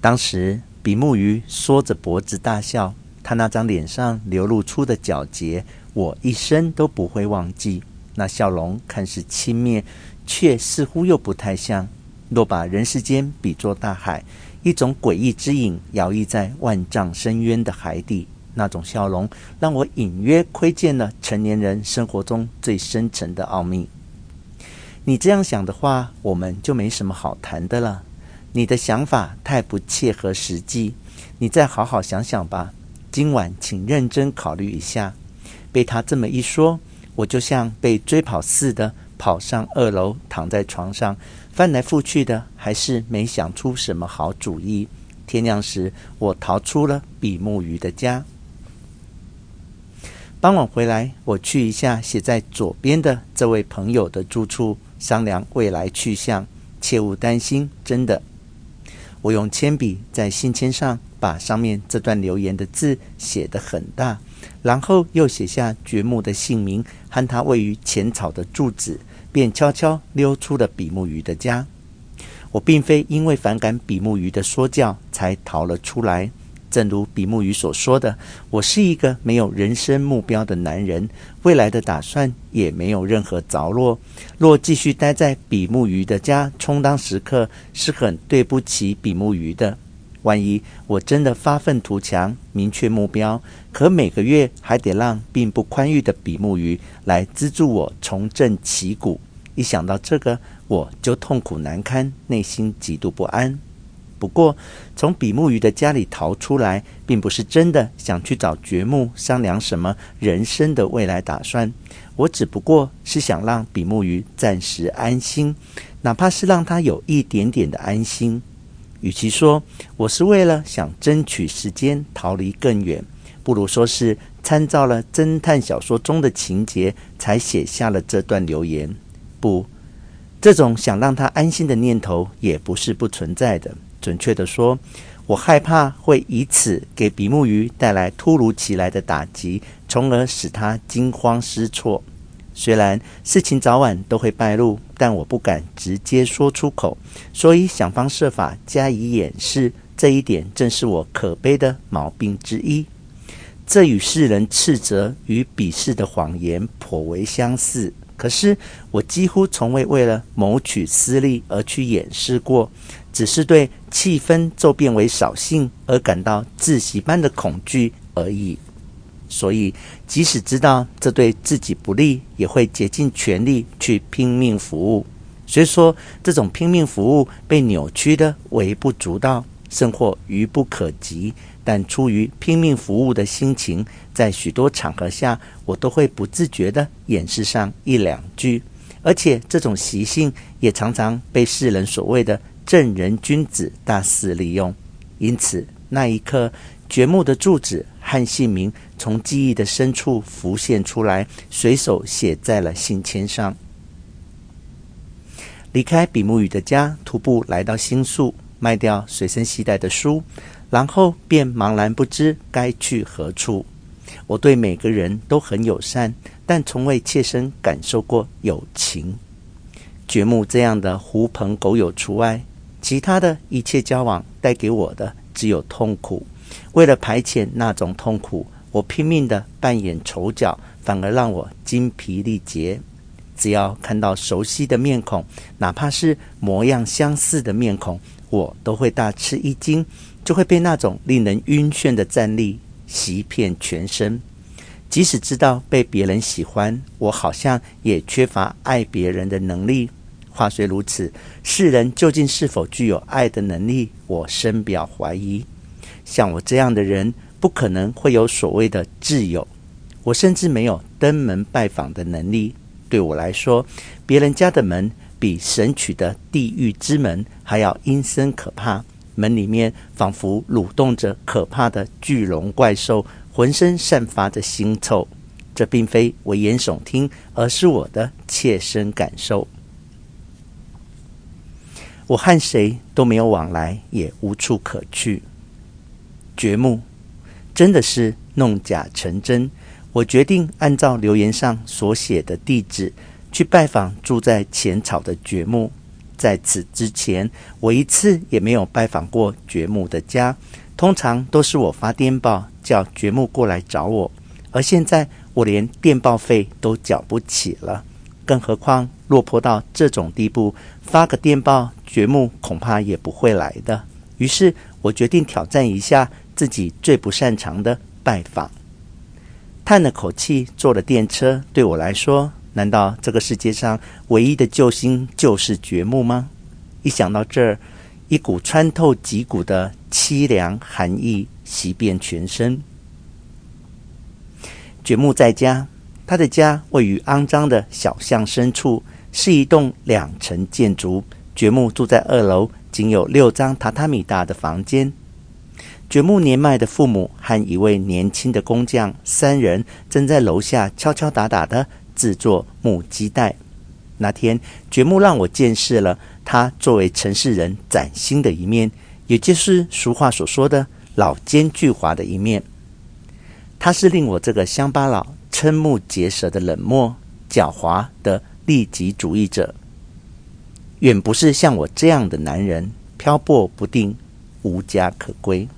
当时比目鱼缩着脖子大笑，他那张脸上流露出的皎洁，我一生都不会忘记。那笑容看似轻蔑，却似乎又不太像。若把人世间比作大海，一种诡异之影摇曳在万丈深渊的海底，那种笑容让我隐约窥见了成年人生活中最深沉的奥秘。你这样想的话，我们就没什么好谈的了。你的想法太不切合实际，你再好好想想吧。今晚请认真考虑一下。被他这么一说，我就像被追跑似的跑上二楼，躺在床上翻来覆去的，还是没想出什么好主意。天亮时，我逃出了比目鱼的家。傍晚回来，我去一下写在左边的这位朋友的住处。商量未来去向，切勿担心。真的，我用铅笔在信签上把上面这段留言的字写得很大，然后又写下掘墓的姓名和他位于浅草的住址，便悄悄溜出了比目鱼的家。我并非因为反感比目鱼的说教才逃了出来。正如比目鱼所说的，我是一个没有人生目标的男人，未来的打算也没有任何着落。若继续待在比目鱼的家充当食客，是很对不起比目鱼的。万一我真的发愤图强，明确目标，可每个月还得让并不宽裕的比目鱼来资助我重振旗鼓。一想到这个，我就痛苦难堪，内心极度不安。不过，从比目鱼的家里逃出来，并不是真的想去找掘墓商量什么人生的未来打算。我只不过是想让比目鱼暂时安心，哪怕是让他有一点点的安心。与其说我是为了想争取时间逃离更远，不如说是参照了侦探小说中的情节才写下了这段留言。不，这种想让他安心的念头也不是不存在的。准确地说，我害怕会以此给比目鱼带来突如其来的打击，从而使他惊慌失措。虽然事情早晚都会败露，但我不敢直接说出口，所以想方设法加以掩饰。这一点正是我可悲的毛病之一。这与世人斥责与鄙视的谎言颇为相似。可是我几乎从未为了谋取私利而去掩饰过。只是对气氛骤变为扫兴而感到窒息般的恐惧而已。所以，即使知道这对自己不利，也会竭尽全力去拼命服务。虽说这种拼命服务被扭曲的微不足道，甚或愚不可及，但出于拼命服务的心情，在许多场合下，我都会不自觉地掩饰上一两句。而且，这种习性也常常被世人所谓的。正人君子大肆利用，因此那一刻，掘墓的住址和姓名从记忆的深处浮现出来，随手写在了信签上。离开比目鱼的家，徒步来到新宿，卖掉随身携带的书，然后便茫然不知该去何处。我对每个人都很友善，但从未切身感受过友情。掘墓这样的狐朋狗友除外。其他的一切交往带给我的只有痛苦。为了排遣那种痛苦，我拼命地扮演丑角，反而让我精疲力竭。只要看到熟悉的面孔，哪怕是模样相似的面孔，我都会大吃一惊，就会被那种令人晕眩的战栗袭遍全身。即使知道被别人喜欢，我好像也缺乏爱别人的能力。话虽如此，世人究竟是否具有爱的能力，我深表怀疑。像我这样的人，不可能会有所谓的挚友。我甚至没有登门拜访的能力。对我来说，别人家的门比神曲的地狱之门还要阴森可怕。门里面仿佛蠕动着可怕的巨龙怪兽，浑身散发着腥臭。这并非危言耸听，而是我的切身感受。我和谁都没有往来，也无处可去。掘墓真的是弄假成真。我决定按照留言上所写的地址去拜访住在浅草的掘墓。在此之前，我一次也没有拜访过掘木的家，通常都是我发电报叫掘木过来找我，而现在我连电报费都缴不起了，更何况落魄到这种地步，发个电报掘木恐怕也不会来的。于是我决定挑战一下自己最不擅长的拜访。叹了口气，坐了电车，对我来说，难道这个世界上唯一的救星就是掘墓吗？一想到这儿，一股穿透脊骨的凄凉寒意袭遍全身。掘墓在家，他的家位于肮脏的小巷深处，是一栋两层建筑。掘墓住在二楼，仅有六张榻榻米大的房间。掘墓年迈的父母和一位年轻的工匠，三人正在楼下敲敲打打的制作木屐带。那天，掘墓让我见识了他作为城市人崭新的一面，也就是俗话所说的老奸巨猾的一面。他是令我这个乡巴佬瞠目结舌的冷漠、狡猾的利己主义者，远不是像我这样的男人漂泊不定、无家可归。